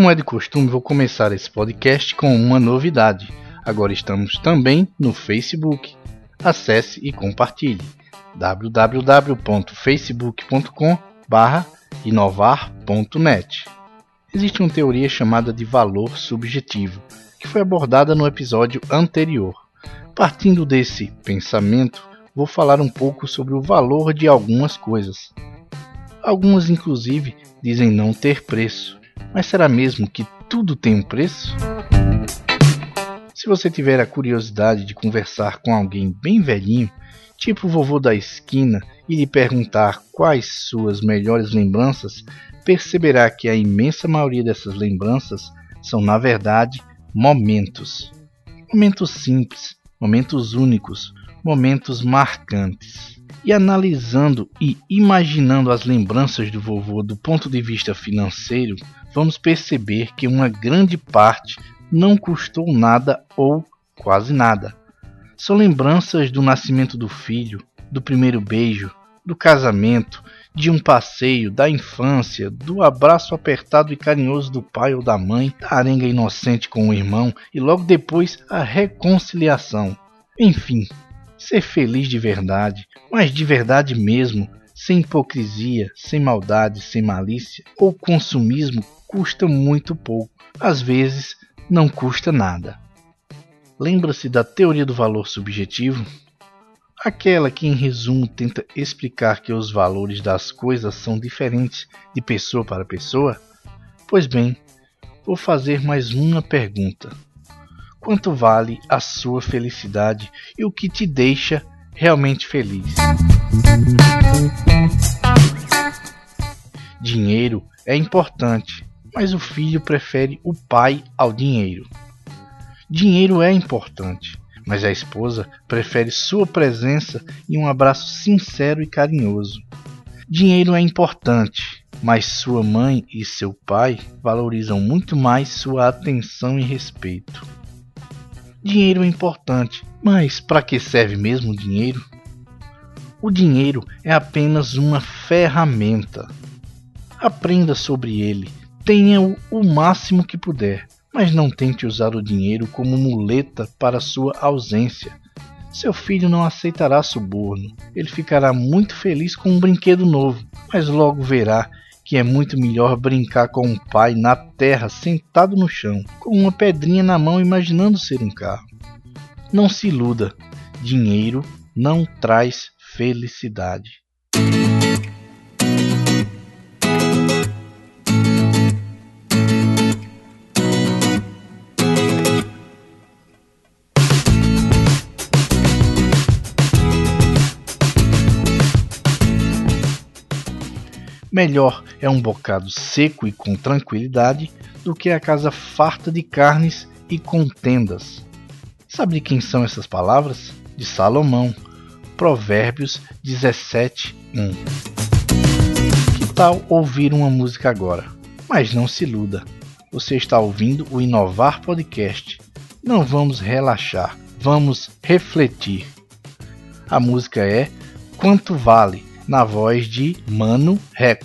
Como é de costume, vou começar esse podcast com uma novidade. Agora estamos também no Facebook. Acesse e compartilhe www.facebook.com/inovar.net. Existe uma teoria chamada de valor subjetivo, que foi abordada no episódio anterior. Partindo desse pensamento, vou falar um pouco sobre o valor de algumas coisas. Algumas, inclusive, dizem não ter preço. Mas será mesmo que tudo tem um preço? Se você tiver a curiosidade de conversar com alguém bem velhinho, tipo o vovô da esquina, e lhe perguntar quais suas melhores lembranças, perceberá que a imensa maioria dessas lembranças são, na verdade, momentos. Momentos simples, momentos únicos, momentos marcantes. E analisando e imaginando as lembranças do vovô do ponto de vista financeiro, vamos perceber que uma grande parte não custou nada ou quase nada. São lembranças do nascimento do filho, do primeiro beijo, do casamento, de um passeio, da infância, do abraço apertado e carinhoso do pai ou da mãe, da arenga inocente com o irmão e logo depois a reconciliação. Enfim, ser feliz de verdade, mas de verdade mesmo, sem hipocrisia, sem maldade, sem malícia ou consumismo, custa muito pouco. Às vezes, não custa nada. Lembra-se da teoria do valor subjetivo? Aquela que, em resumo, tenta explicar que os valores das coisas são diferentes de pessoa para pessoa? Pois bem, vou fazer mais uma pergunta. Quanto vale a sua felicidade e o que te deixa realmente feliz? Dinheiro é importante, mas o filho prefere o pai ao dinheiro. Dinheiro é importante, mas a esposa prefere sua presença e um abraço sincero e carinhoso. Dinheiro é importante, mas sua mãe e seu pai valorizam muito mais sua atenção e respeito. Dinheiro é importante, mas para que serve mesmo o dinheiro? O dinheiro é apenas uma ferramenta. Aprenda sobre ele, tenha-o o máximo que puder, mas não tente usar o dinheiro como muleta para sua ausência. Seu filho não aceitará suborno. Ele ficará muito feliz com um brinquedo novo, mas logo verá que é muito melhor brincar com um pai na terra sentado no chão, com uma pedrinha na mão imaginando ser um carro. Não se iluda, dinheiro não traz felicidade. Melhor é um bocado seco e com tranquilidade do que a casa farta de carnes e com tendas. Sabe de quem são essas palavras? De Salomão, Provérbios 17, 1. Que tal ouvir uma música agora? Mas não se iluda, você está ouvindo o Inovar Podcast. Não vamos relaxar, vamos refletir. A música é Quanto Vale, na voz de Mano Reco.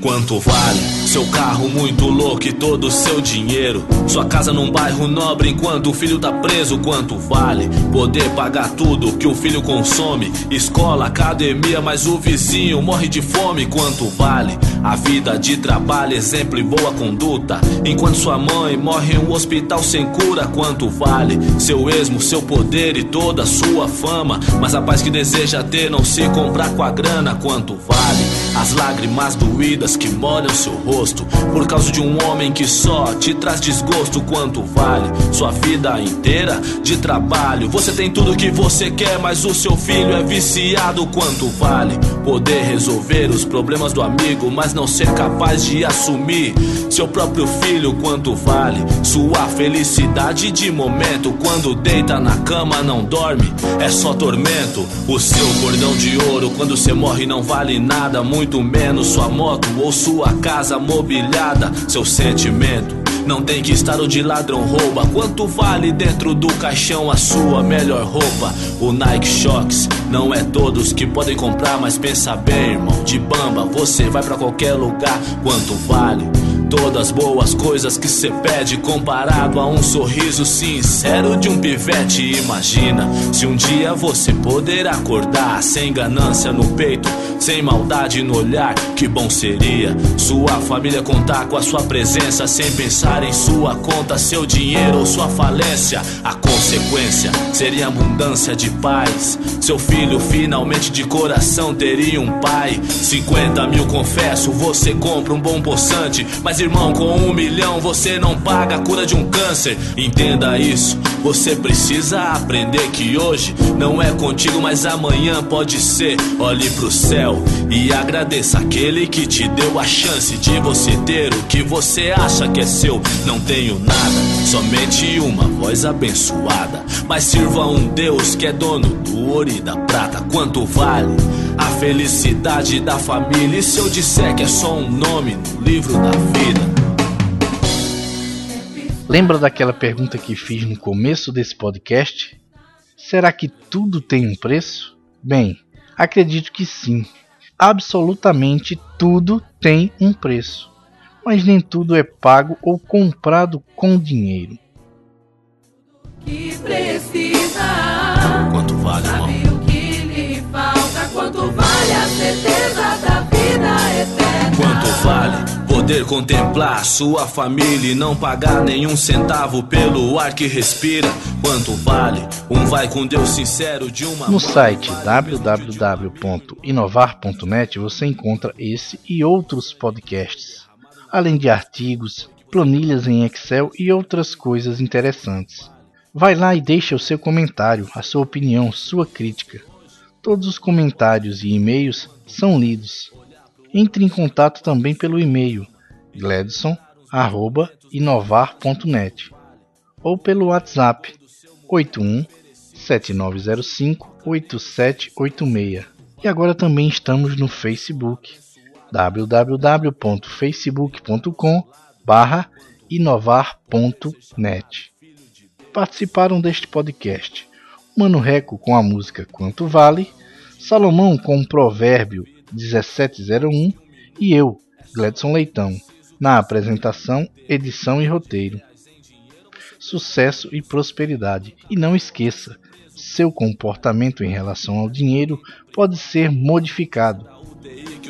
Quanto vale seu carro muito louco e todo o seu dinheiro? Sua casa num bairro nobre enquanto o filho tá preso? Quanto vale poder pagar tudo que o filho consome? Escola, academia, mas o vizinho morre de fome? Quanto vale a vida de trabalho, exemplo e boa conduta? Enquanto sua mãe morre em um hospital sem cura? Quanto vale seu esmo, seu poder e toda sua fama? Mas a paz que deseja ter não se comprar com a grana? Quanto vale as lágrimas doídas? que molham seu rosto por causa de um homem que só te traz desgosto. Quanto vale sua vida inteira de trabalho? Você tem tudo que você quer, mas o seu filho é viciado. Quanto vale poder resolver os problemas do amigo, mas não ser capaz de assumir seu próprio filho? Quanto vale sua felicidade de momento? Quando deita na cama, não dorme, é só tormento. O seu cordão de ouro, quando você morre, não vale nada. Muito menos sua moto ou sua casa mobiliada, seu sentimento. Não tem que estar onde ladrão rouba. Quanto vale dentro do caixão a sua melhor roupa? O Nike Shox não é todos que podem comprar, mas pensa bem, irmão. De bamba você vai para qualquer lugar. Quanto vale? Todas boas coisas que cê pede comparado a um sorriso sincero de um pivete. Imagina se um dia você poder acordar sem ganância no peito, sem maldade no olhar. Que bom seria sua família contar com a sua presença sem pensar em sua conta, seu dinheiro ou sua falência. Consequência seria abundância de paz. Seu filho finalmente de coração teria um pai. 50 mil, confesso, você compra um bom poçante, mas irmão, com um milhão você não paga a cura de um câncer. Entenda isso, você precisa aprender que hoje não é contigo, mas amanhã pode ser. Olhe pro céu e agradeça aquele que te deu a chance de você ter o que você acha que é seu. Não tenho nada, somente uma voz abençoada. Mas sirva um Deus que é dono do ouro e da prata. Quanto vale? A felicidade da família. E se eu disser que é só um nome no livro da vida? Lembra daquela pergunta que fiz no começo desse podcast? Será que tudo tem um preço? Bem, acredito que sim. Absolutamente tudo tem um preço. Mas nem tudo é pago ou comprado com dinheiro. que precisa. Quanto vale? Sabe o que lhe falta? Quanto vale a certeza da vida eterna? Quanto vale poder contemplar sua família e não pagar nenhum centavo pelo ar que respira? Quanto vale um vai com Deus sincero de uma No site www.inovar.net você encontra esse e outros podcasts, além de artigos, planilhas em Excel e outras coisas interessantes. Vai lá e deixa o seu comentário, a sua opinião, sua crítica. Todos os comentários e e-mails são lidos. Entre em contato também pelo e-mail gledson@inovar.net ou pelo WhatsApp 81 7905 8786. E agora também estamos no Facebook www.facebook.com inovar.net. Participaram deste podcast Mano Reco com a música Quanto Vale, Salomão com o provérbio 1701 e eu, Gledson Leitão, na apresentação, edição e roteiro. Sucesso e prosperidade. E não esqueça, seu comportamento em relação ao dinheiro pode ser modificado.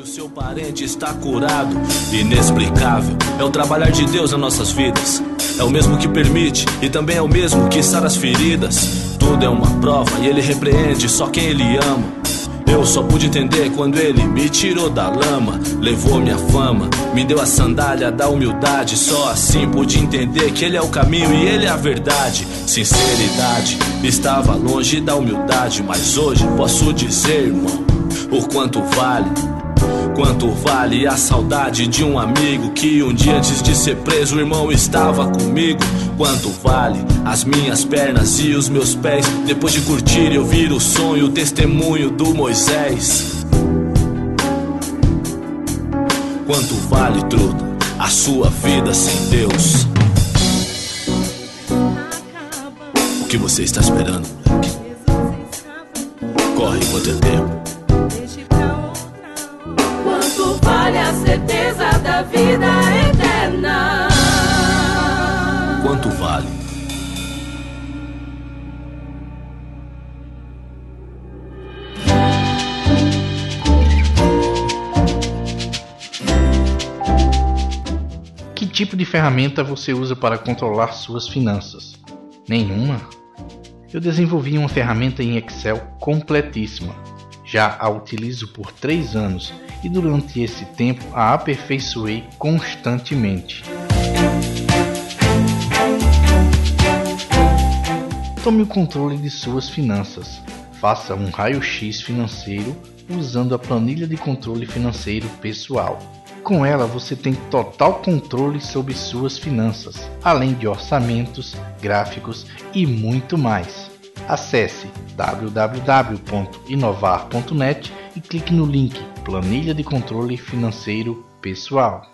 O seu parente está curado. Inexplicável é o trabalhar de Deus nas nossas vidas. É o mesmo que permite e também é o mesmo que sara as feridas. Tudo é uma prova e ele repreende só quem ele ama. Eu só pude entender quando ele me tirou da lama, levou minha fama, me deu a sandália da humildade. Só assim pude entender que ele é o caminho e ele é a verdade. Sinceridade estava longe da humildade, mas hoje posso dizer, irmão, o quanto vale. Quanto vale a saudade de um amigo que um dia antes de ser preso o irmão estava comigo? Quanto vale as minhas pernas e os meus pés depois de curtir e ouvir o sonho, o testemunho do Moisés? Quanto vale, truta, a sua vida sem Deus? O que você está esperando? Corre enquanto é tempo. Da vida eterna? Quanto vale? Que tipo de ferramenta você usa para controlar suas finanças? Nenhuma? Eu desenvolvi uma ferramenta em Excel completíssima. Já a utilizo por 3 anos e durante esse tempo a aperfeiçoei constantemente. Tome o controle de suas finanças. Faça um raio-x financeiro usando a planilha de controle financeiro pessoal. Com ela você tem total controle sobre suas finanças, além de orçamentos, gráficos e muito mais. Acesse www.inovar.net e clique no link Planilha de Controle Financeiro Pessoal.